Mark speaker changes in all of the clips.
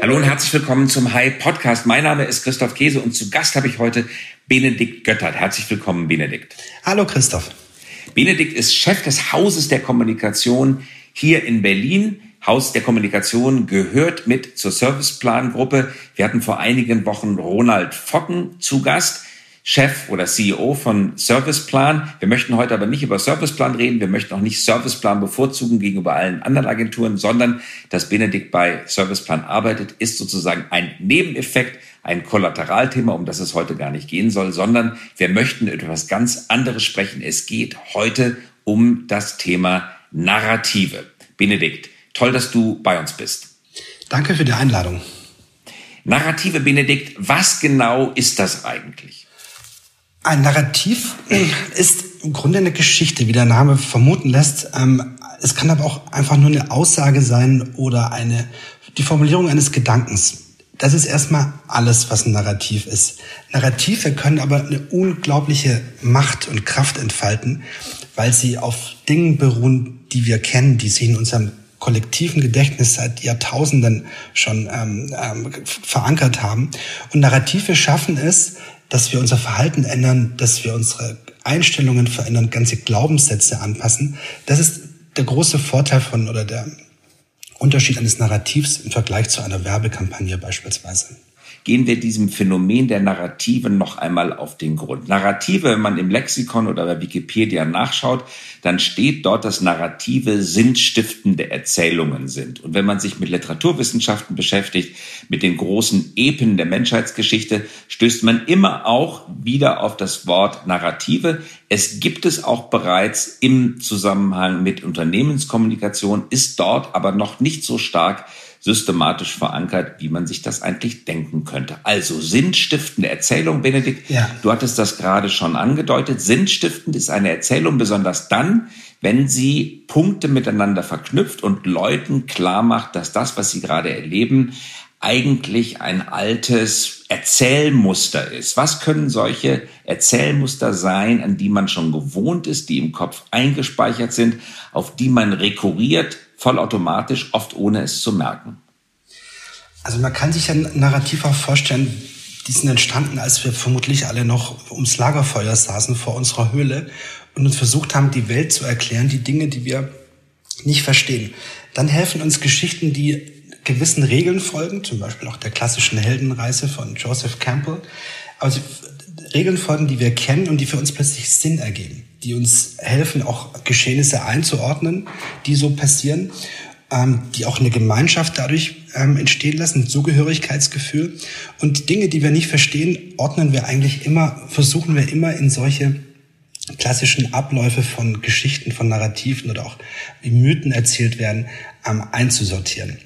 Speaker 1: Hallo und herzlich willkommen zum High Podcast. Mein Name ist Christoph Käse und zu Gast habe ich heute Benedikt Göttert. Herzlich willkommen, Benedikt.
Speaker 2: Hallo Christoph.
Speaker 1: Benedikt ist Chef des Hauses der Kommunikation hier in Berlin. Haus der Kommunikation gehört mit zur Serviceplan-Gruppe. Wir hatten vor einigen Wochen Ronald Focken zu Gast. Chef oder CEO von Serviceplan. Wir möchten heute aber nicht über Serviceplan reden. Wir möchten auch nicht Serviceplan bevorzugen gegenüber allen anderen Agenturen, sondern dass Benedikt bei Serviceplan arbeitet, ist sozusagen ein Nebeneffekt, ein Kollateralthema, um das es heute gar nicht gehen soll, sondern wir möchten über etwas ganz anderes sprechen. Es geht heute um das Thema Narrative. Benedikt, toll, dass du bei uns bist.
Speaker 2: Danke für die Einladung.
Speaker 1: Narrative, Benedikt, was genau ist das eigentlich?
Speaker 2: Ein Narrativ ist im Grunde eine Geschichte, wie der Name vermuten lässt. Ähm, es kann aber auch einfach nur eine Aussage sein oder eine, die Formulierung eines Gedankens. Das ist erstmal alles, was ein Narrativ ist. Narrative können aber eine unglaubliche Macht und Kraft entfalten, weil sie auf Dingen beruhen, die wir kennen, die sich in unserem kollektiven Gedächtnis seit Jahrtausenden schon ähm, ähm, verankert haben. Und Narrative schaffen es, dass wir unser Verhalten ändern, dass wir unsere Einstellungen verändern, ganze Glaubenssätze anpassen. Das ist der große Vorteil von oder der Unterschied eines Narrativs im Vergleich zu einer Werbekampagne beispielsweise
Speaker 1: gehen wir diesem Phänomen der Narrative noch einmal auf den Grund. Narrative, wenn man im Lexikon oder bei Wikipedia nachschaut, dann steht dort, dass Narrative sinnstiftende Erzählungen sind. Und wenn man sich mit Literaturwissenschaften beschäftigt, mit den großen Epen der Menschheitsgeschichte, stößt man immer auch wieder auf das Wort Narrative. Es gibt es auch bereits im Zusammenhang mit Unternehmenskommunikation, ist dort aber noch nicht so stark systematisch verankert, wie man sich das eigentlich denken könnte. Also sinnstiftende Erzählung, Benedikt, ja. du hattest das gerade schon angedeutet. Sinnstiftend ist eine Erzählung besonders dann, wenn sie Punkte miteinander verknüpft und Leuten klar macht, dass das, was sie gerade erleben, eigentlich ein altes Erzählmuster ist. Was können solche Erzählmuster sein, an die man schon gewohnt ist, die im Kopf eingespeichert sind, auf die man rekurriert, vollautomatisch, oft ohne es zu merken?
Speaker 2: Also man kann sich ein Narrativ auch vorstellen, die sind entstanden, als wir vermutlich alle noch ums Lagerfeuer saßen vor unserer Höhle und uns versucht haben, die Welt zu erklären, die Dinge, die wir nicht verstehen. Dann helfen uns Geschichten, die gewissen Regeln folgen, zum Beispiel auch der klassischen Heldenreise von Joseph Campbell. Sie, Regeln folgen, die wir kennen und die für uns plötzlich Sinn ergeben, die uns helfen, auch Geschehnisse einzuordnen, die so passieren, ähm, die auch eine Gemeinschaft dadurch ähm, entstehen lassen, ein Zugehörigkeitsgefühl. Und Dinge, die wir nicht verstehen, ordnen wir eigentlich immer, versuchen wir immer in solche klassischen Abläufe von Geschichten, von Narrativen oder auch wie Mythen erzählt werden, ähm, einzusortieren.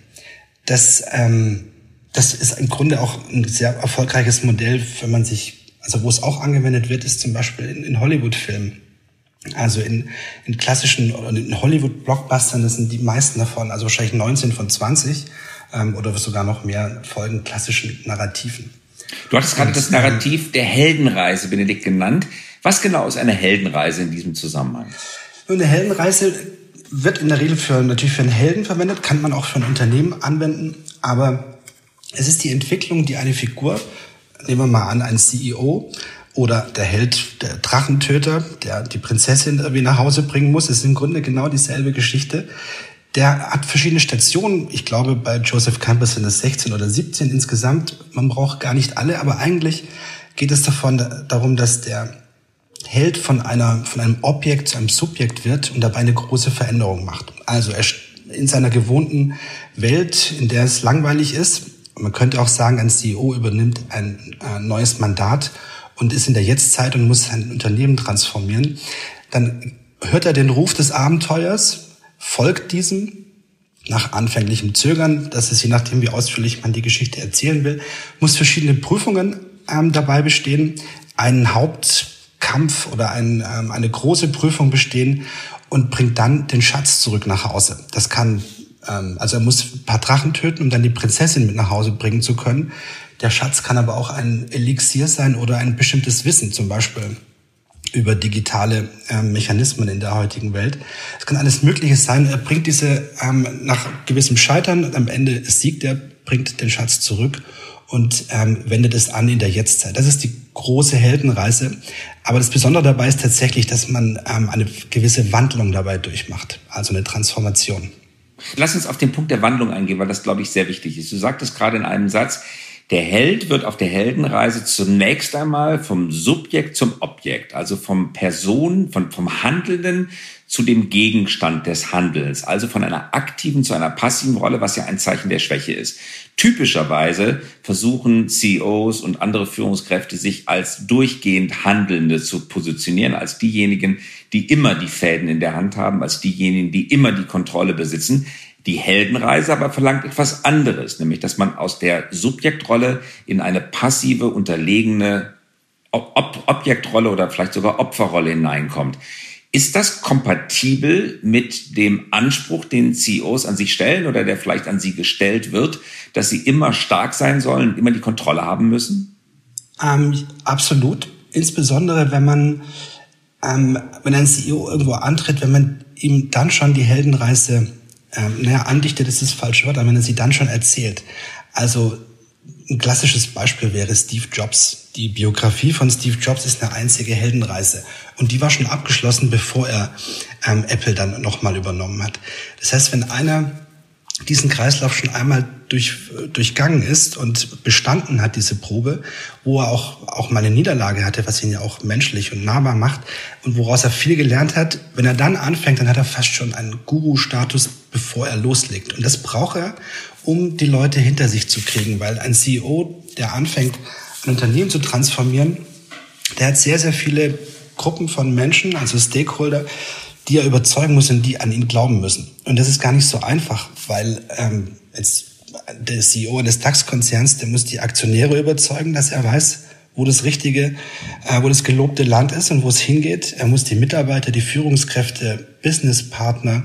Speaker 2: Das, ähm, das ist im Grunde auch ein sehr erfolgreiches Modell, wenn man sich, also wo es auch angewendet wird, ist zum Beispiel in, in Hollywood-Filmen. Also in, in klassischen oder in Hollywood-Blockbustern, das sind die meisten davon, also wahrscheinlich 19 von 20 ähm, oder sogar noch mehr folgen klassischen Narrativen.
Speaker 1: Du hattest gerade das Narrativ der Heldenreise, Benedikt, genannt. Was genau ist eine Heldenreise in diesem Zusammenhang?
Speaker 2: Eine Heldenreise wird in der Regel für, natürlich für einen Helden verwendet, kann man auch für ein Unternehmen anwenden, aber es ist die Entwicklung, die eine Figur, nehmen wir mal an, ein CEO oder der Held, der Drachentöter, der die Prinzessin irgendwie nach Hause bringen muss, ist im Grunde genau dieselbe Geschichte. Der hat verschiedene Stationen. Ich glaube, bei Joseph Campbell sind es 16 oder 17 insgesamt. Man braucht gar nicht alle, aber eigentlich geht es davon darum, dass der Held von einer, von einem Objekt zu einem Subjekt wird und dabei eine große Veränderung macht. Also er in seiner gewohnten Welt, in der es langweilig ist, man könnte auch sagen, ein CEO übernimmt ein, ein neues Mandat und ist in der Jetztzeit und muss sein Unternehmen transformieren, dann hört er den Ruf des Abenteuers, folgt diesem nach anfänglichem Zögern, das ist je nachdem, wie ausführlich man die Geschichte erzählen will, muss verschiedene Prüfungen ähm, dabei bestehen, einen Haupt Kampf oder ein, ähm, eine große Prüfung bestehen und bringt dann den Schatz zurück nach Hause. Das kann, ähm, also er muss ein paar Drachen töten, um dann die Prinzessin mit nach Hause bringen zu können. Der Schatz kann aber auch ein Elixier sein oder ein bestimmtes Wissen, zum Beispiel über digitale äh, Mechanismen in der heutigen Welt. Es kann alles Mögliche sein. Er bringt diese ähm, nach gewissem Scheitern, am Ende siegt der bringt den Schatz zurück und ähm, wendet es an in der Jetztzeit. Das ist die große Heldenreise. Aber das Besondere dabei ist tatsächlich, dass man ähm, eine gewisse Wandlung dabei durchmacht, also eine Transformation.
Speaker 1: Lass uns auf den Punkt der Wandlung eingehen, weil das, glaube ich, sehr wichtig ist. Du sagtest gerade in einem Satz, der Held wird auf der Heldenreise zunächst einmal vom Subjekt zum Objekt, also vom Person, von, vom Handelnden zu dem Gegenstand des Handelns, also von einer aktiven zu einer passiven Rolle, was ja ein Zeichen der Schwäche ist. Typischerweise versuchen CEOs und andere Führungskräfte sich als durchgehend Handelnde zu positionieren, als diejenigen, die immer die Fäden in der Hand haben, als diejenigen, die immer die Kontrolle besitzen. Die Heldenreise aber verlangt etwas anderes, nämlich dass man aus der Subjektrolle in eine passive, unterlegene Ob Objektrolle oder vielleicht sogar Opferrolle hineinkommt. Ist das kompatibel mit dem Anspruch, den CEOs an sich stellen oder der vielleicht an sie gestellt wird, dass sie immer stark sein sollen, immer die Kontrolle haben müssen?
Speaker 2: Ähm, absolut. Insbesondere, wenn man, ähm, wenn ein CEO irgendwo antritt, wenn man ihm dann schon die Heldenreise ähm, naja, andichtet ist das falsche Wort, aber wenn er sie dann schon erzählt. Also ein klassisches Beispiel wäre Steve Jobs. Die Biografie von Steve Jobs ist eine einzige Heldenreise. Und die war schon abgeschlossen, bevor er ähm, Apple dann nochmal übernommen hat. Das heißt, wenn einer diesen Kreislauf schon einmal durch, durchgangen ist und bestanden hat, diese Probe, wo er auch, auch mal eine Niederlage hatte, was ihn ja auch menschlich und nahbar macht und woraus er viel gelernt hat, wenn er dann anfängt, dann hat er fast schon einen Guru-Status, bevor er loslegt. Und das braucht er, um die Leute hinter sich zu kriegen, weil ein CEO, der anfängt, ein Unternehmen zu transformieren, der hat sehr, sehr viele Gruppen von Menschen, also Stakeholder, die er überzeugen muss und die an ihn glauben müssen. Und das ist gar nicht so einfach, weil ähm, jetzt der CEO eines DAX-Konzerns, der muss die Aktionäre überzeugen, dass er weiß, wo das richtige, äh, wo das gelobte Land ist und wo es hingeht. Er muss die Mitarbeiter, die Führungskräfte, Businesspartner,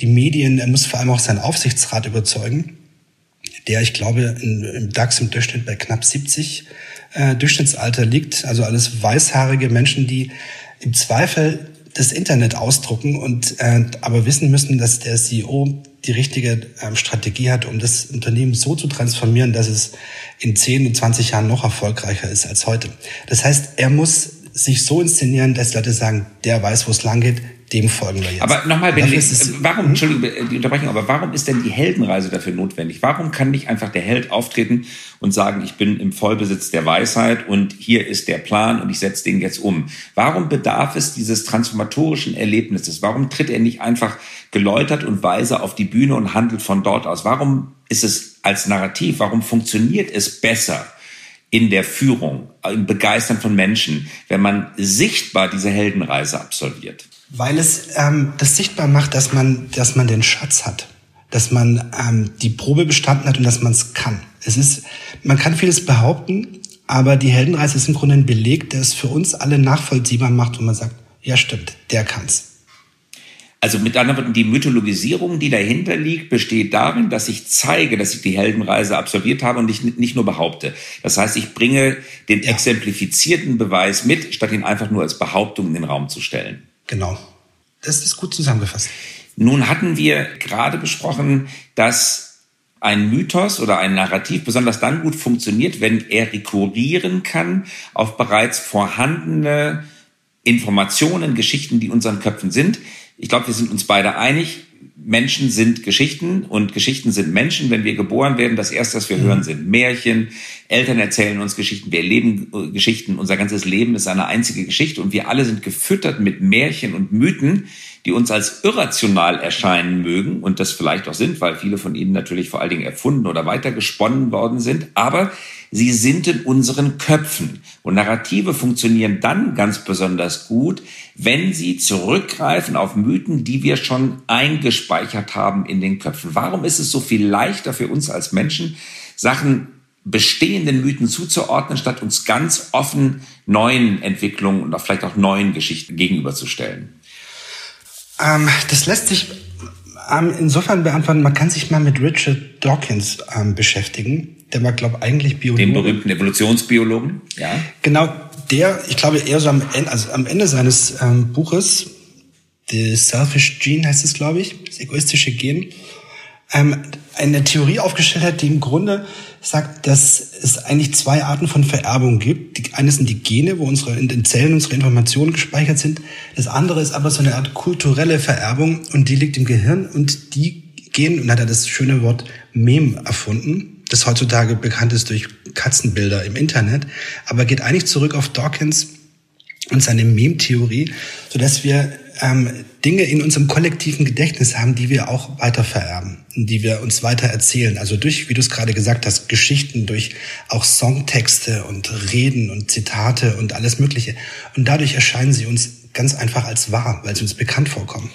Speaker 2: die Medien, er muss vor allem auch seinen Aufsichtsrat überzeugen, der, ich glaube, im DAX im Durchschnitt bei knapp 70 äh, Durchschnittsalter liegt. Also alles weißhaarige Menschen, die im Zweifel das Internet ausdrucken und äh, aber wissen müssen, dass der CEO die richtige ähm, Strategie hat, um das Unternehmen so zu transformieren, dass es in 10 und 20 Jahren noch erfolgreicher ist als heute. Das heißt, er muss sich so inszenieren, dass Leute sagen, der weiß, wo es lang geht, dem folgen wir jetzt.
Speaker 1: Aber nochmal, warum, Entschuldigung, die Unterbrechung, aber warum ist denn die Heldenreise dafür notwendig? Warum kann nicht einfach der Held auftreten und sagen, ich bin im Vollbesitz der Weisheit und hier ist der Plan und ich setze den jetzt um? Warum bedarf es dieses transformatorischen Erlebnisses? Warum tritt er nicht einfach geläutert und weise auf die Bühne und handelt von dort aus? Warum ist es als Narrativ? Warum funktioniert es besser? in der Führung, im Begeistern von Menschen, wenn man sichtbar diese Heldenreise absolviert?
Speaker 2: Weil es ähm, das sichtbar macht, dass man, dass man den Schatz hat, dass man ähm, die Probe bestanden hat und dass man es kann. Es ist, man kann vieles behaupten, aber die Heldenreise ist im Grunde ein Beleg, der es für uns alle nachvollziehbar macht, wo man sagt, ja stimmt, der kann's.
Speaker 1: Also mit anderen Worten, die Mythologisierung, die dahinter liegt, besteht darin, dass ich zeige, dass ich die Heldenreise absolviert habe und nicht, nicht nur behaupte. Das heißt, ich bringe den exemplifizierten Beweis mit, statt ihn einfach nur als Behauptung in den Raum zu stellen.
Speaker 2: Genau. Das ist gut zusammengefasst.
Speaker 1: Nun hatten wir gerade besprochen, dass ein Mythos oder ein Narrativ besonders dann gut funktioniert, wenn er rekurrieren kann auf bereits vorhandene Informationen, Geschichten, die unseren Köpfen sind. Ich glaube, wir sind uns beide einig. Menschen sind Geschichten und Geschichten sind Menschen. Wenn wir geboren werden, das erste, was wir mhm. hören, sind Märchen. Eltern erzählen uns Geschichten. Wir erleben äh, Geschichten. Unser ganzes Leben ist eine einzige Geschichte und wir alle sind gefüttert mit Märchen und Mythen, die uns als irrational erscheinen mögen und das vielleicht auch sind, weil viele von ihnen natürlich vor allen Dingen erfunden oder weitergesponnen worden sind. Aber sie sind in unseren Köpfen. Und Narrative funktionieren dann ganz besonders gut, wenn sie zurückgreifen auf Mythen, die wir schon eingespeichert haben in den Köpfen. Warum ist es so viel leichter für uns als Menschen, Sachen bestehenden Mythen zuzuordnen, statt uns ganz offen neuen Entwicklungen und auch vielleicht auch neuen Geschichten gegenüberzustellen?
Speaker 2: Ähm, das lässt sich ähm, insofern beantworten, man kann sich mal mit Richard Dawkins ähm, beschäftigen der war, glaube eigentlich
Speaker 1: Biologe. Den berühmten Evolutionsbiologen, ja.
Speaker 2: Genau, der, ich glaube, eher so am Ende, also am Ende seines ähm, Buches, The Selfish Gene heißt es, glaube ich, das egoistische Gen, ähm, eine Theorie aufgestellt hat, die im Grunde sagt, dass es eigentlich zwei Arten von Vererbung gibt. Die eine sind die Gene, wo unsere in den Zellen unsere Informationen gespeichert sind. Das andere ist aber so eine Art kulturelle Vererbung und die liegt im Gehirn und die gehen, und hat er das schöne Wort Mem erfunden, das heutzutage bekannt ist durch Katzenbilder im Internet, aber geht eigentlich zurück auf Dawkins und seine Mem-Theorie, sodass wir ähm, Dinge in unserem kollektiven Gedächtnis haben, die wir auch weiter vererben, die wir uns weiter erzählen. Also durch, wie du es gerade gesagt hast, Geschichten, durch auch Songtexte und Reden und Zitate und alles Mögliche. Und dadurch erscheinen sie uns ganz einfach als wahr, weil sie uns bekannt vorkommen.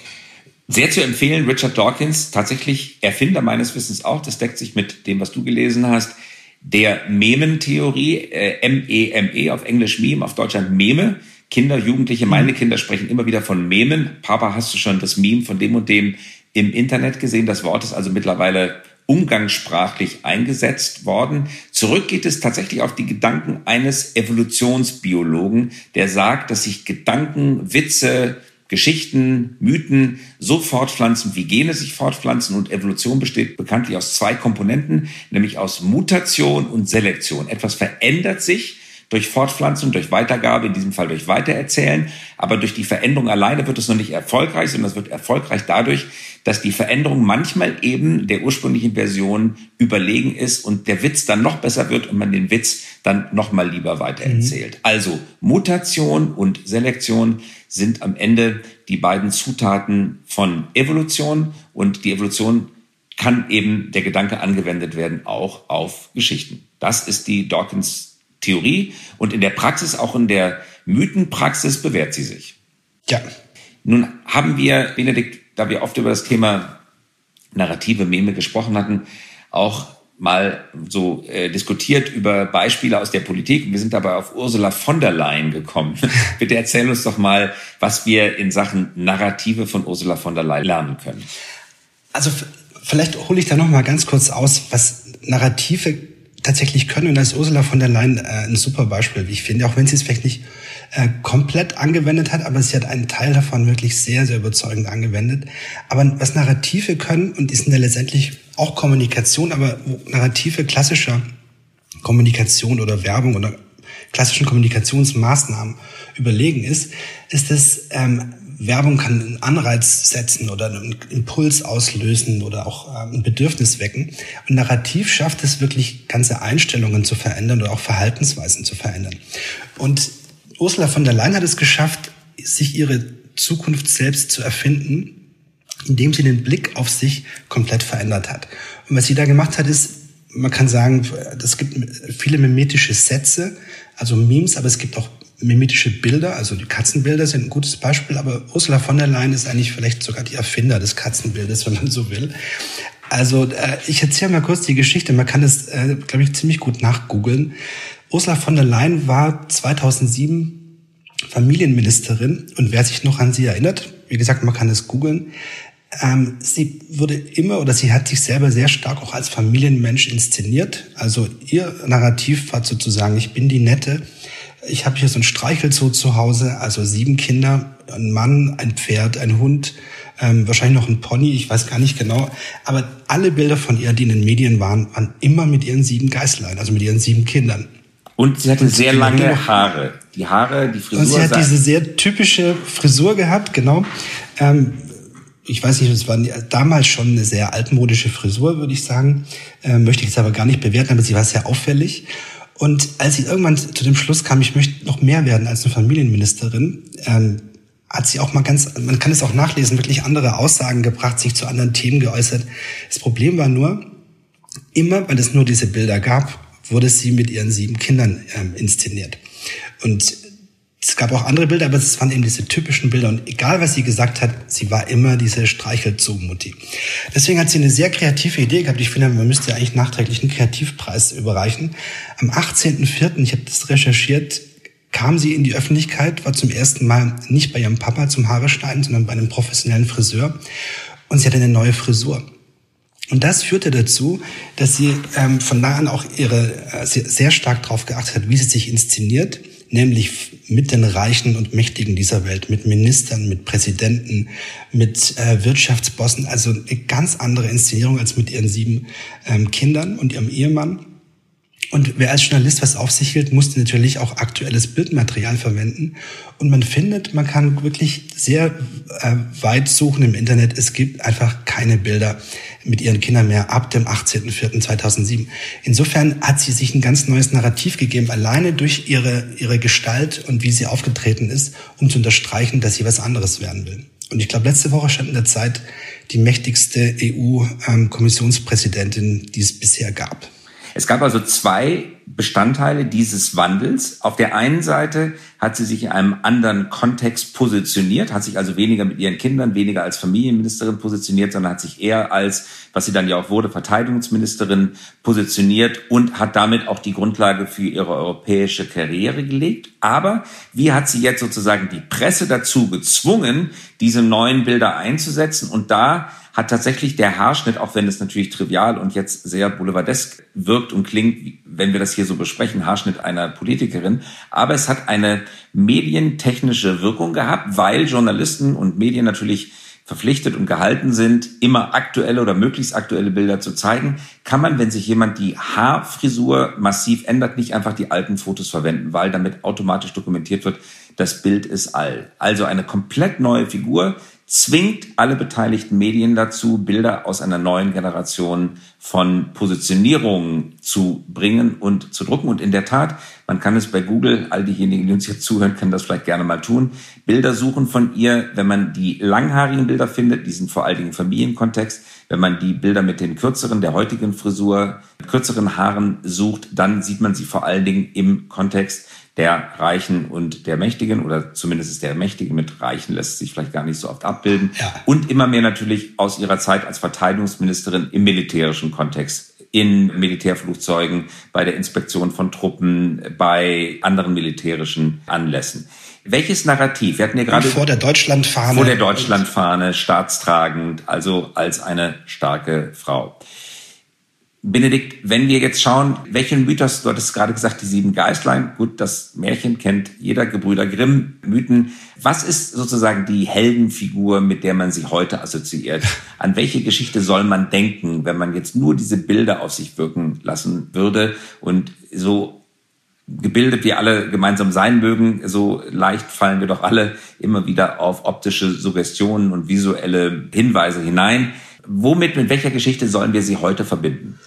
Speaker 1: Sehr zu empfehlen, Richard Dawkins, tatsächlich Erfinder meines Wissens auch, das deckt sich mit dem, was du gelesen hast, der Mementheorie, äh, M-E-M-E, -E, auf Englisch Meme, auf Deutschland Meme. Kinder, Jugendliche, meine Kinder sprechen immer wieder von Memen. Papa, hast du schon das Meme von dem und dem im Internet gesehen? Das Wort ist also mittlerweile umgangssprachlich eingesetzt worden. Zurück geht es tatsächlich auf die Gedanken eines Evolutionsbiologen, der sagt, dass sich Gedanken, Witze, Geschichten, Mythen so fortpflanzen, wie Gene sich fortpflanzen. Und Evolution besteht bekanntlich aus zwei Komponenten, nämlich aus Mutation und Selektion. Etwas verändert sich durch Fortpflanzung, durch Weitergabe, in diesem Fall durch Weitererzählen. Aber durch die Veränderung alleine wird es noch nicht erfolgreich, sondern es wird erfolgreich dadurch, dass die Veränderung manchmal eben der ursprünglichen Version überlegen ist und der Witz dann noch besser wird und man den Witz dann noch mal lieber weitererzählt. Mhm. Also Mutation und Selektion sind am Ende die beiden Zutaten von Evolution und die Evolution kann eben der Gedanke angewendet werden auch auf Geschichten. Das ist die Dawkins Theorie und in der Praxis, auch in der Mythenpraxis bewährt sie sich.
Speaker 2: Ja.
Speaker 1: Nun haben wir, Benedikt, da wir oft über das Thema narrative Meme gesprochen hatten, auch mal so äh, diskutiert über Beispiele aus der Politik. Wir sind dabei auf Ursula von der Leyen gekommen. Bitte erzähl uns doch mal, was wir in Sachen Narrative von Ursula von der Leyen lernen können.
Speaker 2: Also vielleicht hole ich da noch mal ganz kurz aus, was Narrative tatsächlich können. Und da ist Ursula von der Leyen äh, ein super Beispiel, wie ich finde, auch wenn sie es vielleicht nicht äh, komplett angewendet hat, aber sie hat einen Teil davon wirklich sehr, sehr überzeugend angewendet. Aber was Narrative können, und die sind ja letztendlich auch Kommunikation, aber Narrative klassischer Kommunikation oder Werbung oder klassischen Kommunikationsmaßnahmen überlegen ist, ist es ähm, Werbung kann einen Anreiz setzen oder einen Impuls auslösen oder auch äh, ein Bedürfnis wecken. Und Narrativ schafft es wirklich, ganze Einstellungen zu verändern oder auch Verhaltensweisen zu verändern. Und Ursula von der Leyen hat es geschafft, sich ihre Zukunft selbst zu erfinden, indem sie den Blick auf sich komplett verändert hat. Und was sie da gemacht hat, ist, man kann sagen, es gibt viele mimetische Sätze, also Memes, aber es gibt auch mimetische Bilder, also die Katzenbilder sind ein gutes Beispiel, aber Ursula von der Leyen ist eigentlich vielleicht sogar die Erfinder des Katzenbildes, wenn man so will. Also äh, ich erzähle mal kurz die Geschichte, man kann es, äh, glaube ich, ziemlich gut nachgoogeln. Ursula von der Leyen war 2007 Familienministerin und wer sich noch an sie erinnert, wie gesagt, man kann es googeln, ähm, sie wurde immer oder sie hat sich selber sehr stark auch als Familienmensch inszeniert. Also ihr Narrativ war sozusagen, ich bin die Nette, ich habe hier so ein Streichelzoo zu Hause, also sieben Kinder, ein Mann, ein Pferd, ein Hund, ähm, wahrscheinlich noch ein Pony, ich weiß gar nicht genau. Aber alle Bilder von ihr, die in den Medien waren, waren immer mit ihren sieben Geißlein, also mit ihren sieben Kindern.
Speaker 1: Und sie hatte und sehr lange Haare. Die Haare, die Frisur.
Speaker 2: Und sie hat diese sehr typische Frisur gehabt, genau. Ähm, ich weiß nicht, es war damals schon eine sehr altmodische Frisur, würde ich sagen. Ähm, möchte ich jetzt aber gar nicht bewerten, aber sie war sehr auffällig. Und als sie irgendwann zu dem Schluss kam, ich möchte noch mehr werden als eine Familienministerin, ähm, hat sie auch mal ganz, man kann es auch nachlesen, wirklich andere Aussagen gebracht, sich zu anderen Themen geäußert. Das Problem war nur, immer, weil es nur diese Bilder gab, wurde sie mit ihren sieben Kindern ähm, inszeniert. Und es gab auch andere Bilder, aber es waren eben diese typischen Bilder. Und egal, was sie gesagt hat, sie war immer diese Streichelzoo-Mutti. Deswegen hat sie eine sehr kreative Idee gehabt. Ich finde, man müsste eigentlich nachträglich einen Kreativpreis überreichen. Am 18.04., ich habe das recherchiert, kam sie in die Öffentlichkeit, war zum ersten Mal nicht bei ihrem Papa zum Haare schneiden, sondern bei einem professionellen Friseur. Und sie hatte eine neue Frisur. Und das führte dazu, dass sie ähm, von da an auch ihre äh, sehr, stark darauf geachtet hat, wie sie sich inszeniert, nämlich mit den Reichen und Mächtigen dieser Welt, mit Ministern, mit Präsidenten, mit äh, Wirtschaftsbossen. Also eine ganz andere Inszenierung als mit ihren sieben ähm, Kindern und ihrem Ehemann. Und wer als Journalist was auf sich hielt, musste natürlich auch aktuelles Bildmaterial verwenden. Und man findet, man kann wirklich sehr äh, weit suchen im Internet. Es gibt einfach keine Bilder mit ihren Kindern mehr ab dem 18.04.2007. Insofern hat sie sich ein ganz neues Narrativ gegeben, alleine durch ihre, ihre Gestalt und wie sie aufgetreten ist, um zu unterstreichen, dass sie was anderes werden will. Und ich glaube, letzte Woche stand in der Zeit die mächtigste EU-Kommissionspräsidentin, ähm, die es bisher gab.
Speaker 1: Es gab also zwei Bestandteile dieses Wandels. Auf der einen Seite hat sie sich in einem anderen Kontext positioniert, hat sich also weniger mit ihren Kindern, weniger als Familienministerin positioniert, sondern hat sich eher als, was sie dann ja auch wurde, Verteidigungsministerin positioniert und hat damit auch die Grundlage für ihre europäische Karriere gelegt. Aber wie hat sie jetzt sozusagen die Presse dazu gezwungen, diese neuen Bilder einzusetzen? Und da hat tatsächlich der Haarschnitt, auch wenn es natürlich trivial und jetzt sehr boulevardesk wirkt und klingt, wenn wir das hier so besprechen, Haarschnitt einer Politikerin, aber es hat eine medientechnische Wirkung gehabt, weil Journalisten und Medien natürlich verpflichtet und gehalten sind, immer aktuelle oder möglichst aktuelle Bilder zu zeigen, kann man, wenn sich jemand die Haarfrisur massiv ändert, nicht einfach die alten Fotos verwenden, weil damit automatisch dokumentiert wird, das Bild ist all. Also eine komplett neue Figur, zwingt alle beteiligten Medien dazu, Bilder aus einer neuen Generation von Positionierungen zu bringen und zu drucken. Und in der Tat, man kann es bei Google, all diejenigen, die uns jetzt zuhören, können das vielleicht gerne mal tun, Bilder suchen von ihr, wenn man die langhaarigen Bilder findet, die sind vor allen Dingen im Familienkontext, wenn man die Bilder mit den kürzeren, der heutigen Frisur, kürzeren Haaren sucht, dann sieht man sie vor allen Dingen im Kontext der Reichen und der Mächtigen oder zumindest ist der Mächtige mit Reichen lässt sich vielleicht gar nicht so oft abbilden. Ja. Und immer mehr natürlich aus ihrer Zeit als Verteidigungsministerin im militärischen Kontext in Militärflugzeugen, bei der Inspektion von Truppen, bei anderen militärischen Anlässen. Welches Narrativ?
Speaker 2: Wir hatten ja gerade vor der Deutschlandfahne.
Speaker 1: Vor der Deutschlandfahne, staatstragend, also als eine starke Frau. Benedikt, wenn wir jetzt schauen, welchen Mythos, du hattest gerade gesagt, die sieben Geistlein, gut, das Märchen kennt jeder, Gebrüder Grimm, Mythen. Was ist sozusagen die Heldenfigur, mit der man sie heute assoziiert? An welche Geschichte soll man denken, wenn man jetzt nur diese Bilder auf sich wirken lassen würde und so gebildet wir alle gemeinsam sein mögen, so leicht fallen wir doch alle immer wieder auf optische Suggestionen und visuelle Hinweise hinein. Womit, mit welcher Geschichte sollen wir sie heute verbinden?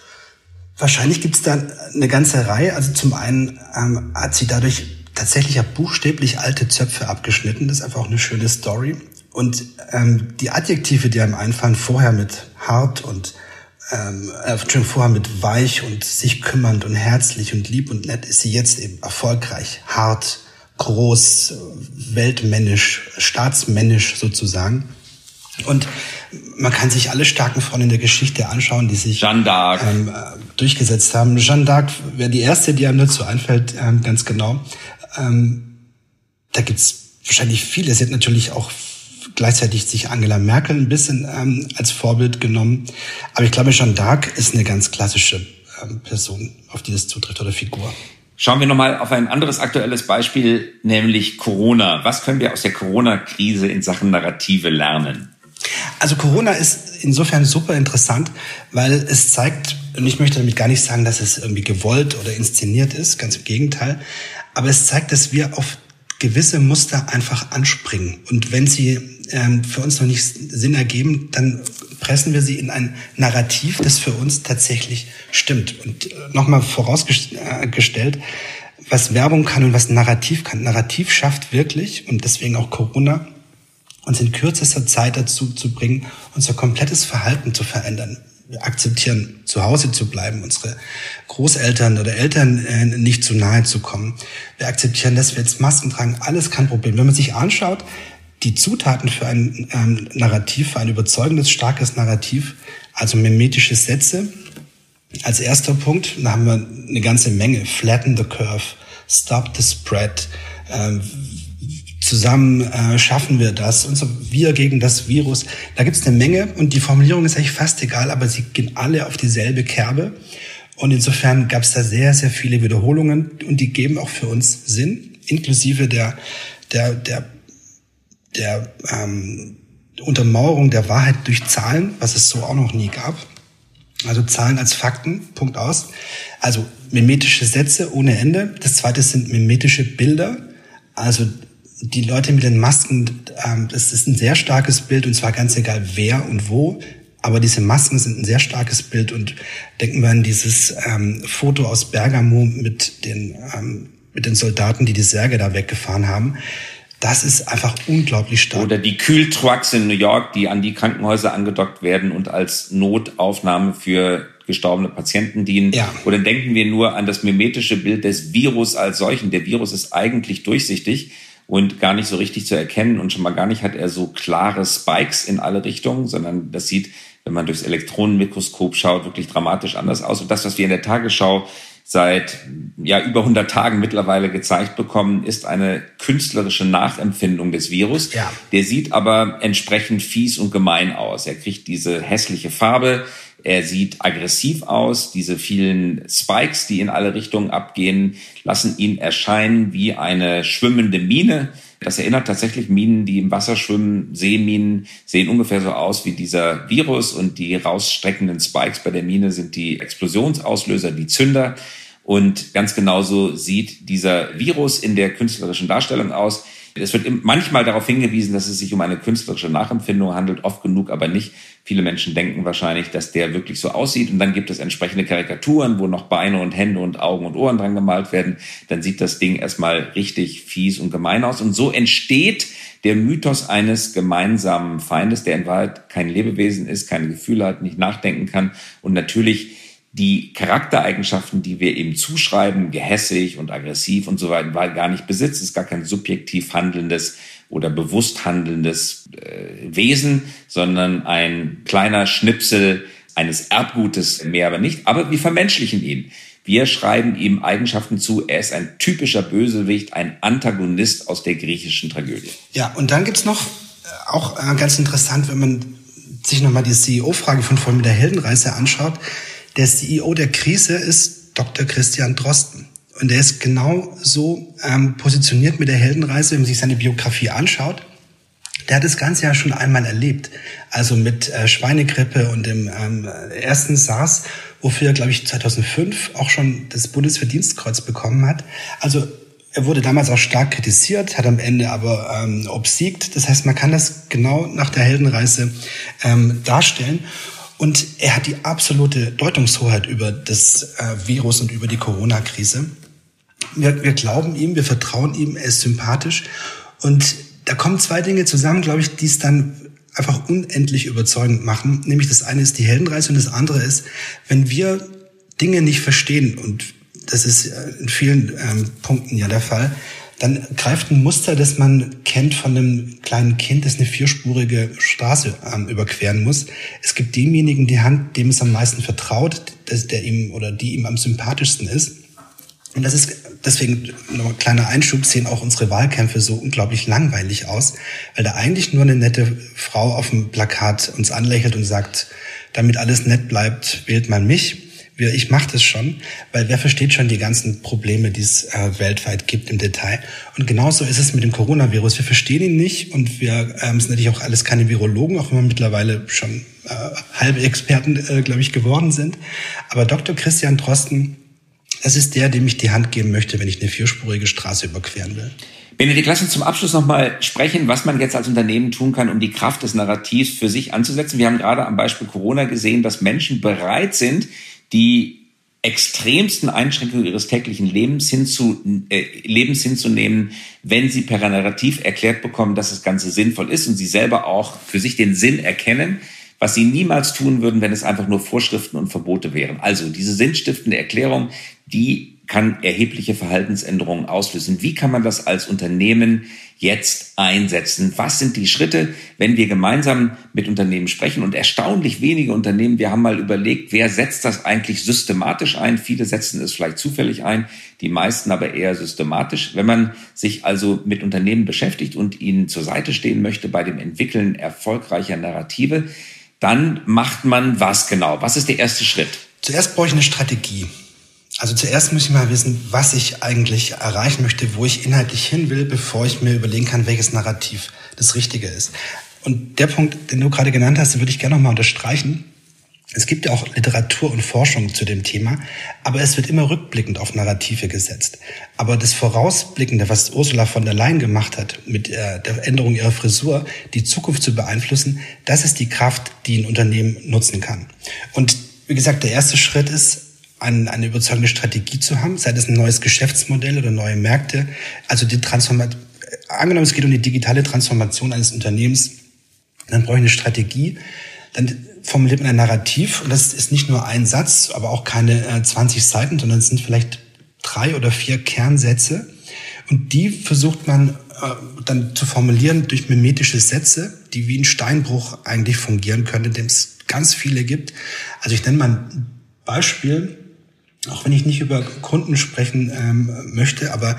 Speaker 2: Wahrscheinlich gibt es da eine ganze Reihe. Also zum einen ähm, hat sie dadurch tatsächlich ja buchstäblich alte Zöpfe abgeschnitten. Das ist einfach auch eine schöne Story. Und ähm, die Adjektive, die einem einfallen, vorher mit hart und ähm, äh, vorher mit weich und sich kümmernd und herzlich und lieb und nett, ist sie jetzt eben erfolgreich, hart, groß, weltmännisch, staatsmännisch sozusagen. Und man kann sich alle starken Frauen in der Geschichte anschauen, die sich
Speaker 1: Jeanne d'Arc. Ähm,
Speaker 2: durchgesetzt haben. Jeanne d'Arc wäre die erste, die einem dazu einfällt, ähm, ganz genau. Ähm, da gibt's wahrscheinlich viele. Sie hat natürlich auch gleichzeitig sich Angela Merkel ein bisschen ähm, als Vorbild genommen. Aber ich glaube, Jeanne d'Arc ist eine ganz klassische ähm, Person, auf die das zutrifft oder Figur.
Speaker 1: Schauen wir nochmal auf ein anderes aktuelles Beispiel, nämlich Corona. Was können wir aus der Corona-Krise in Sachen Narrative lernen?
Speaker 2: Also Corona ist insofern super interessant, weil es zeigt, und ich möchte damit gar nicht sagen, dass es irgendwie gewollt oder inszeniert ist, ganz im Gegenteil, aber es zeigt, dass wir auf gewisse Muster einfach anspringen. Und wenn sie ähm, für uns noch nicht Sinn ergeben, dann pressen wir sie in ein Narrativ, das für uns tatsächlich stimmt. Und äh, nochmal vorausgestellt, was Werbung kann und was Narrativ kann. Narrativ schafft wirklich, und deswegen auch Corona, uns in kürzester Zeit dazu zu bringen, unser komplettes Verhalten zu verändern. Wir akzeptieren, zu Hause zu bleiben, unsere Großeltern oder Eltern äh, nicht zu nahe zu kommen. Wir akzeptieren, dass wir jetzt Masken tragen. Alles kein Problem. Wenn man sich anschaut, die Zutaten für ein ähm, Narrativ, für ein überzeugendes, starkes Narrativ, also mimetische Sätze, als erster Punkt, da haben wir eine ganze Menge. Flatten the curve, stop the spread, ähm, zusammen äh, schaffen wir das und so wir gegen das Virus. Da gibt es eine Menge und die Formulierung ist eigentlich fast egal, aber sie gehen alle auf dieselbe Kerbe. Und insofern gab es da sehr, sehr viele Wiederholungen und die geben auch für uns Sinn. inklusive der, der, der, der ähm, Untermauerung der Wahrheit durch Zahlen, was es so auch noch nie gab. Also Zahlen als Fakten, Punkt aus. Also mimetische Sätze ohne Ende. Das zweite sind mimetische Bilder. Also die Leute mit den Masken, ähm, das ist ein sehr starkes Bild und zwar ganz egal wer und wo. Aber diese Masken sind ein sehr starkes Bild und denken wir an dieses ähm, Foto aus Bergamo mit den, ähm, mit den Soldaten, die die Särge da weggefahren haben. Das ist einfach unglaublich stark.
Speaker 1: Oder die Kühltrucks in New York, die an die Krankenhäuser angedockt werden und als Notaufnahme für gestorbene Patienten dienen. Ja. Oder denken wir nur an das mimetische Bild des Virus als solchen. Der Virus ist eigentlich durchsichtig und gar nicht so richtig zu erkennen und schon mal gar nicht hat er so klare Spikes in alle Richtungen, sondern das sieht, wenn man durchs Elektronenmikroskop schaut, wirklich dramatisch anders aus. Und das, was wir in der Tagesschau seit ja über 100 Tagen mittlerweile gezeigt bekommen, ist eine künstlerische Nachempfindung des Virus. Ja. Der sieht aber entsprechend fies und gemein aus. Er kriegt diese hässliche Farbe, er sieht aggressiv aus. Diese vielen Spikes, die in alle Richtungen abgehen, lassen ihn erscheinen wie eine schwimmende Mine. Das erinnert tatsächlich Minen, die im Wasser schwimmen. Seeminen sehen ungefähr so aus wie dieser Virus und die rausstreckenden Spikes bei der Mine sind die Explosionsauslöser, die Zünder. Und ganz genauso sieht dieser Virus in der künstlerischen Darstellung aus. Es wird manchmal darauf hingewiesen, dass es sich um eine künstlerische Nachempfindung handelt, oft genug aber nicht. Viele Menschen denken wahrscheinlich, dass der wirklich so aussieht. Und dann gibt es entsprechende Karikaturen, wo noch Beine und Hände und Augen und Ohren dran gemalt werden. Dann sieht das Ding erstmal richtig fies und gemein aus. Und so entsteht der Mythos eines gemeinsamen Feindes, der in Wahrheit kein Lebewesen ist, keine Gefühle hat, nicht nachdenken kann und natürlich die Charaktereigenschaften, die wir ihm zuschreiben, gehässig und aggressiv und so weiter, gar nicht besitzt, ist gar kein subjektiv handelndes oder bewusst handelndes äh, Wesen, sondern ein kleiner Schnipsel eines Erbgutes, mehr aber nicht. Aber wir vermenschlichen ihn. Wir schreiben ihm Eigenschaften zu. Er ist ein typischer Bösewicht, ein Antagonist aus der griechischen Tragödie.
Speaker 2: Ja, und dann gibt's noch, äh, auch äh, ganz interessant, wenn man sich nochmal die CEO-Frage von vorhin mit der Heldenreise anschaut, der CEO der Krise ist Dr. Christian Drosten. Und der ist genau so ähm, positioniert mit der Heldenreise, wenn man sich seine Biografie anschaut. Der hat das Ganze ja schon einmal erlebt. Also mit äh, Schweinegrippe und dem ähm, ersten SARS, wofür er, glaube ich, 2005 auch schon das Bundesverdienstkreuz bekommen hat. Also er wurde damals auch stark kritisiert, hat am Ende aber ähm, obsiegt. Das heißt, man kann das genau nach der Heldenreise ähm, darstellen. Und er hat die absolute Deutungshoheit über das äh, Virus und über die Corona-Krise. Wir, wir glauben ihm, wir vertrauen ihm, er ist sympathisch. Und da kommen zwei Dinge zusammen, glaube ich, die es dann einfach unendlich überzeugend machen. Nämlich das eine ist die Heldenreise und das andere ist, wenn wir Dinge nicht verstehen, und das ist äh, in vielen ähm, Punkten ja der Fall, dann greift ein Muster, das man kennt von einem kleinen Kind, das eine vierspurige Straße ähm, überqueren muss. Es gibt demjenigen die Hand, dem es am meisten vertraut, dass der ihm oder die ihm am sympathischsten ist. Und das ist deswegen noch ein kleiner Einschub, sehen auch unsere Wahlkämpfe so unglaublich langweilig aus, weil da eigentlich nur eine nette Frau auf dem Plakat uns anlächelt und sagt, damit alles nett bleibt, wählt man mich ich mache das schon, weil wer versteht schon die ganzen Probleme, die es äh, weltweit gibt im Detail. Und genauso ist es mit dem Coronavirus. Wir verstehen ihn nicht und wir ähm, sind natürlich auch alles keine Virologen, auch wenn wir mittlerweile schon äh, halbe Experten, äh, glaube ich, geworden sind. Aber Dr. Christian Drosten, das ist der, dem ich die Hand geben möchte, wenn ich eine vierspurige Straße überqueren will.
Speaker 1: Benedikt, lass uns zum Abschluss nochmal sprechen, was man jetzt als Unternehmen tun kann, um die Kraft des Narrativs für sich anzusetzen. Wir haben gerade am Beispiel Corona gesehen, dass Menschen bereit sind, die extremsten Einschränkungen ihres täglichen Lebens, hinzu, äh, Lebens hinzunehmen, wenn sie per Narrativ erklärt bekommen, dass das Ganze sinnvoll ist und sie selber auch für sich den Sinn erkennen, was sie niemals tun würden, wenn es einfach nur Vorschriften und Verbote wären. Also diese sinnstiftende Erklärung, die kann erhebliche Verhaltensänderungen auslösen. Wie kann man das als Unternehmen jetzt einsetzen? Was sind die Schritte, wenn wir gemeinsam mit Unternehmen sprechen? Und erstaunlich wenige Unternehmen, wir haben mal überlegt, wer setzt das eigentlich systematisch ein? Viele setzen es vielleicht zufällig ein, die meisten aber eher systematisch. Wenn man sich also mit Unternehmen beschäftigt und ihnen zur Seite stehen möchte bei dem Entwickeln erfolgreicher Narrative, dann macht man was genau? Was ist der erste Schritt?
Speaker 2: Zuerst brauche ich eine Strategie. Also zuerst muss ich mal wissen, was ich eigentlich erreichen möchte, wo ich inhaltlich hin will, bevor ich mir überlegen kann, welches Narrativ das Richtige ist. Und der Punkt, den du gerade genannt hast, den würde ich gerne nochmal unterstreichen. Es gibt ja auch Literatur und Forschung zu dem Thema, aber es wird immer rückblickend auf Narrative gesetzt. Aber das Vorausblickende, was Ursula von der Leyen gemacht hat, mit äh, der Änderung ihrer Frisur, die Zukunft zu beeinflussen, das ist die Kraft, die ein Unternehmen nutzen kann. Und wie gesagt, der erste Schritt ist, eine überzeugende Strategie zu haben, sei es ein neues Geschäftsmodell oder neue Märkte. Also die Transformation, angenommen, es geht um die digitale Transformation eines Unternehmens, dann brauche ich eine Strategie. Dann formuliert man ein Narrativ und das ist nicht nur ein Satz, aber auch keine äh, 20 Seiten, sondern es sind vielleicht drei oder vier Kernsätze und die versucht man äh, dann zu formulieren durch mimetische Sätze, die wie ein Steinbruch eigentlich fungieren können, indem es ganz viele gibt. Also ich nenne mal ein Beispiel, auch wenn ich nicht über Kunden sprechen ähm, möchte, aber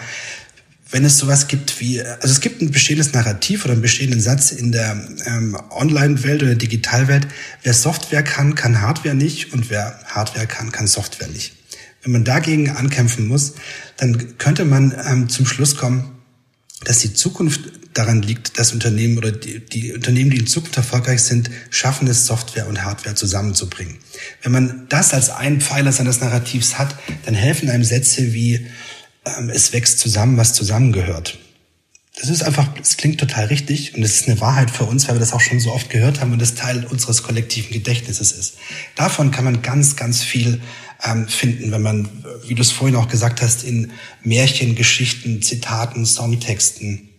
Speaker 2: wenn es sowas gibt wie, also es gibt ein bestehendes Narrativ oder einen bestehenden Satz in der ähm, Online-Welt oder Digitalwelt, wer Software kann, kann Hardware nicht und wer Hardware kann, kann Software nicht. Wenn man dagegen ankämpfen muss, dann könnte man ähm, zum Schluss kommen, dass die Zukunft daran liegt, dass Unternehmen oder die, die Unternehmen, die in Zukunft erfolgreich sind, schaffen es, Software und Hardware zusammenzubringen. Wenn man das als einen Pfeiler seines Narrativs hat, dann helfen einem Sätze wie ähm, es wächst zusammen, was zusammengehört. Das ist einfach, es klingt total richtig und es ist eine Wahrheit für uns, weil wir das auch schon so oft gehört haben und das Teil unseres kollektiven Gedächtnisses ist. Davon kann man ganz, ganz viel ähm, finden, wenn man, wie du es vorhin auch gesagt hast, in Märchen, Geschichten, Zitaten, Songtexten,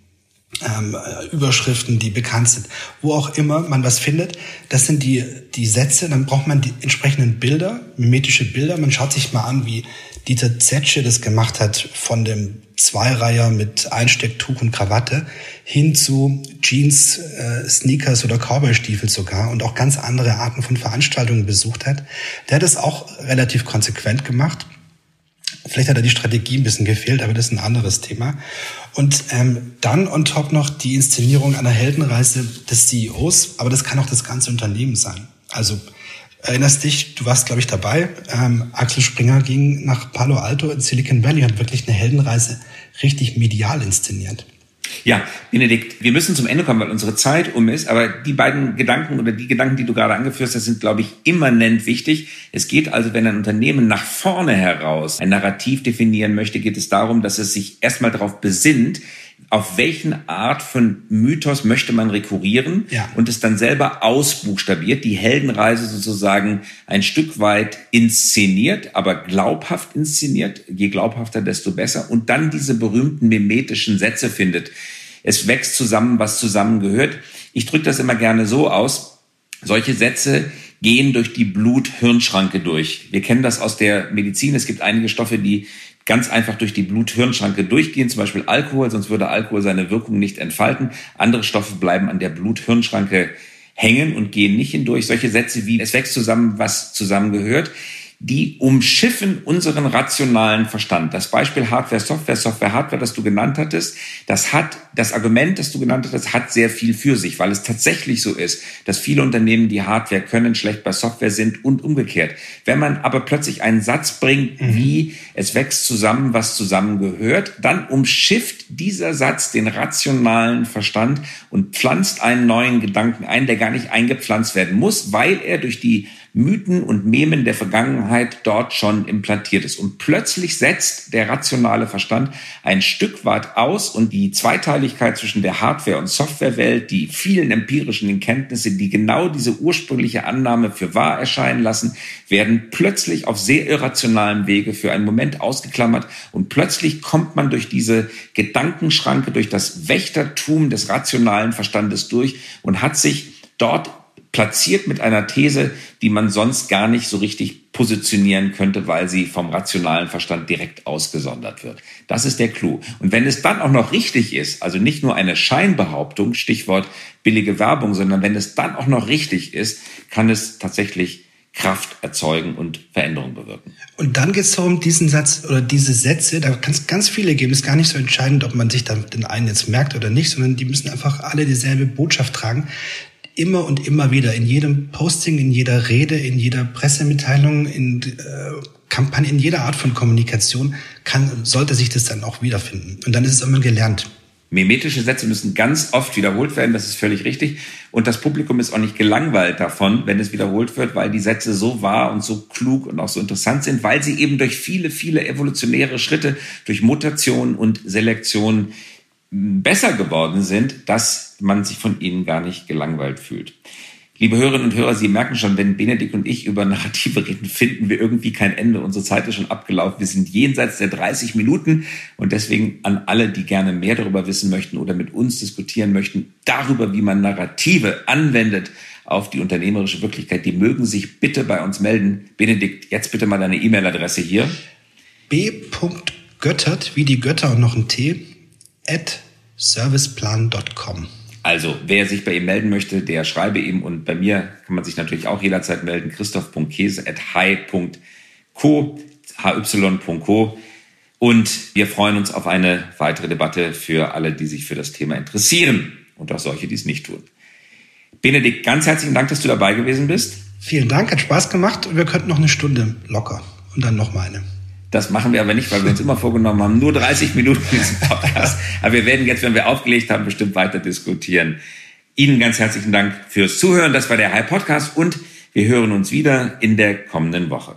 Speaker 2: ähm, Überschriften, die bekannt sind, wo auch immer man was findet. Das sind die, die Sätze, dann braucht man die entsprechenden Bilder, mimetische Bilder. Man schaut sich mal an, wie Dieter Zetsche das gemacht hat, von dem Zweireiher mit Einstecktuch und Krawatte hin zu Jeans, äh, Sneakers oder Cowboystiefel sogar und auch ganz andere Arten von Veranstaltungen besucht hat. Der hat es auch relativ konsequent gemacht. Vielleicht hat er die Strategie ein bisschen gefehlt, aber das ist ein anderes Thema. Und ähm, dann on top noch die Inszenierung einer Heldenreise des CEOs, aber das kann auch das ganze Unternehmen sein. Also erinnerst dich, du warst, glaube ich, dabei. Ähm, Axel Springer ging nach Palo Alto in Silicon Valley und hat wirklich eine Heldenreise richtig medial inszeniert.
Speaker 1: Ja, Benedikt, wir müssen zum Ende kommen, weil unsere Zeit um ist. Aber die beiden Gedanken oder die Gedanken, die du gerade angeführt hast, sind, glaube ich, immanent wichtig. Es geht also, wenn ein Unternehmen nach vorne heraus ein Narrativ definieren möchte, geht es darum, dass es sich erstmal darauf besinnt, auf welchen Art von Mythos möchte man rekurrieren ja. und es dann selber ausbuchstabiert, die Heldenreise sozusagen ein Stück weit inszeniert, aber glaubhaft inszeniert, je glaubhafter, desto besser und dann diese berühmten mimetischen Sätze findet. Es wächst zusammen, was zusammengehört. Ich drücke das immer gerne so aus. Solche Sätze gehen durch die Blut-Hirnschranke durch. Wir kennen das aus der Medizin. Es gibt einige Stoffe, die ganz einfach durch die Blut-Hirn-Schranke durchgehen, zum Beispiel Alkohol, sonst würde Alkohol seine Wirkung nicht entfalten. Andere Stoffe bleiben an der Blut-Hirn-Schranke hängen und gehen nicht hindurch. Solche Sätze wie es wächst zusammen, was zusammengehört, die umschiffen unseren rationalen Verstand. Das Beispiel Hardware, Software, Software, Hardware, das du genannt hattest, das hat, das Argument, das du genannt hattest, hat sehr viel für sich, weil es tatsächlich so ist, dass viele Unternehmen, die Hardware können, schlecht bei Software sind und umgekehrt. Wenn man aber plötzlich einen Satz bringt, mhm. wie es wächst zusammen, was zusammengehört, dann umschifft dieser Satz den rationalen Verstand und pflanzt einen neuen Gedanken ein, der gar nicht eingepflanzt werden muss, weil er durch die Mythen und Memen der Vergangenheit dort schon implantiert ist. Und plötzlich setzt der rationale Verstand ein Stück weit aus und die Zweiteiligkeit zwischen der Hardware- und Softwarewelt, die vielen empirischen Kenntnisse, die genau diese ursprüngliche Annahme für wahr erscheinen lassen, werden plötzlich auf sehr irrationalen Wege für einen Moment ausgeklammert und plötzlich kommt man durch diese Gedankenschranke, durch das Wächtertum des rationalen Verstandes durch und hat sich dort platziert mit einer These, die man sonst gar nicht so richtig positionieren könnte, weil sie vom rationalen Verstand direkt ausgesondert wird. Das ist der Clou. Und wenn es dann auch noch richtig ist, also nicht nur eine Scheinbehauptung, Stichwort billige Werbung, sondern wenn es dann auch noch richtig ist, kann es tatsächlich Kraft erzeugen und Veränderungen bewirken.
Speaker 2: Und dann geht es darum, diesen Satz oder diese Sätze, da kann es ganz viele geben, ist gar nicht so entscheidend, ob man sich dann den einen jetzt merkt oder nicht, sondern die müssen einfach alle dieselbe Botschaft tragen immer und immer wieder in jedem Posting, in jeder Rede, in jeder Pressemitteilung, in äh, Kampagne, in jeder Art von Kommunikation kann, sollte sich das dann auch wiederfinden. Und dann ist es immer gelernt.
Speaker 1: Mimetische Sätze müssen ganz oft wiederholt werden, das ist völlig richtig. Und das Publikum ist auch nicht gelangweilt davon, wenn es wiederholt wird, weil die Sätze so wahr und so klug und auch so interessant sind, weil sie eben durch viele, viele evolutionäre Schritte, durch Mutation und Selektion besser geworden sind, dass man sich von ihnen gar nicht gelangweilt fühlt. Liebe Hörerinnen und Hörer, Sie merken schon, wenn Benedikt und ich über Narrative reden, finden wir irgendwie kein Ende. Unsere Zeit ist schon abgelaufen. Wir sind jenseits der 30 Minuten und deswegen an alle, die gerne mehr darüber wissen möchten oder mit uns diskutieren möchten, darüber, wie man Narrative anwendet auf die unternehmerische Wirklichkeit, die mögen sich bitte bei uns melden. Benedikt, jetzt bitte mal deine E-Mail-Adresse hier.
Speaker 2: b.göttert, wie die Götter und noch ein T, at serviceplan.com.
Speaker 1: Also, wer sich bei ihm melden möchte, der schreibe ihm und bei mir kann man sich natürlich auch jederzeit melden. christoph.käse.hi.co, hy.co. Und wir freuen uns auf eine weitere Debatte für alle, die sich für das Thema interessieren und auch solche, die es nicht tun. Benedikt, ganz herzlichen Dank, dass du dabei gewesen bist.
Speaker 2: Vielen Dank, hat Spaß gemacht und wir könnten noch eine Stunde locker und dann noch mal eine.
Speaker 1: Das machen wir aber nicht, weil wir uns immer vorgenommen haben, nur 30 Minuten in diesem Podcast. Aber wir werden jetzt, wenn wir aufgelegt haben, bestimmt weiter diskutieren. Ihnen ganz herzlichen Dank fürs Zuhören. Das war der High Podcast und wir hören uns wieder in der kommenden Woche.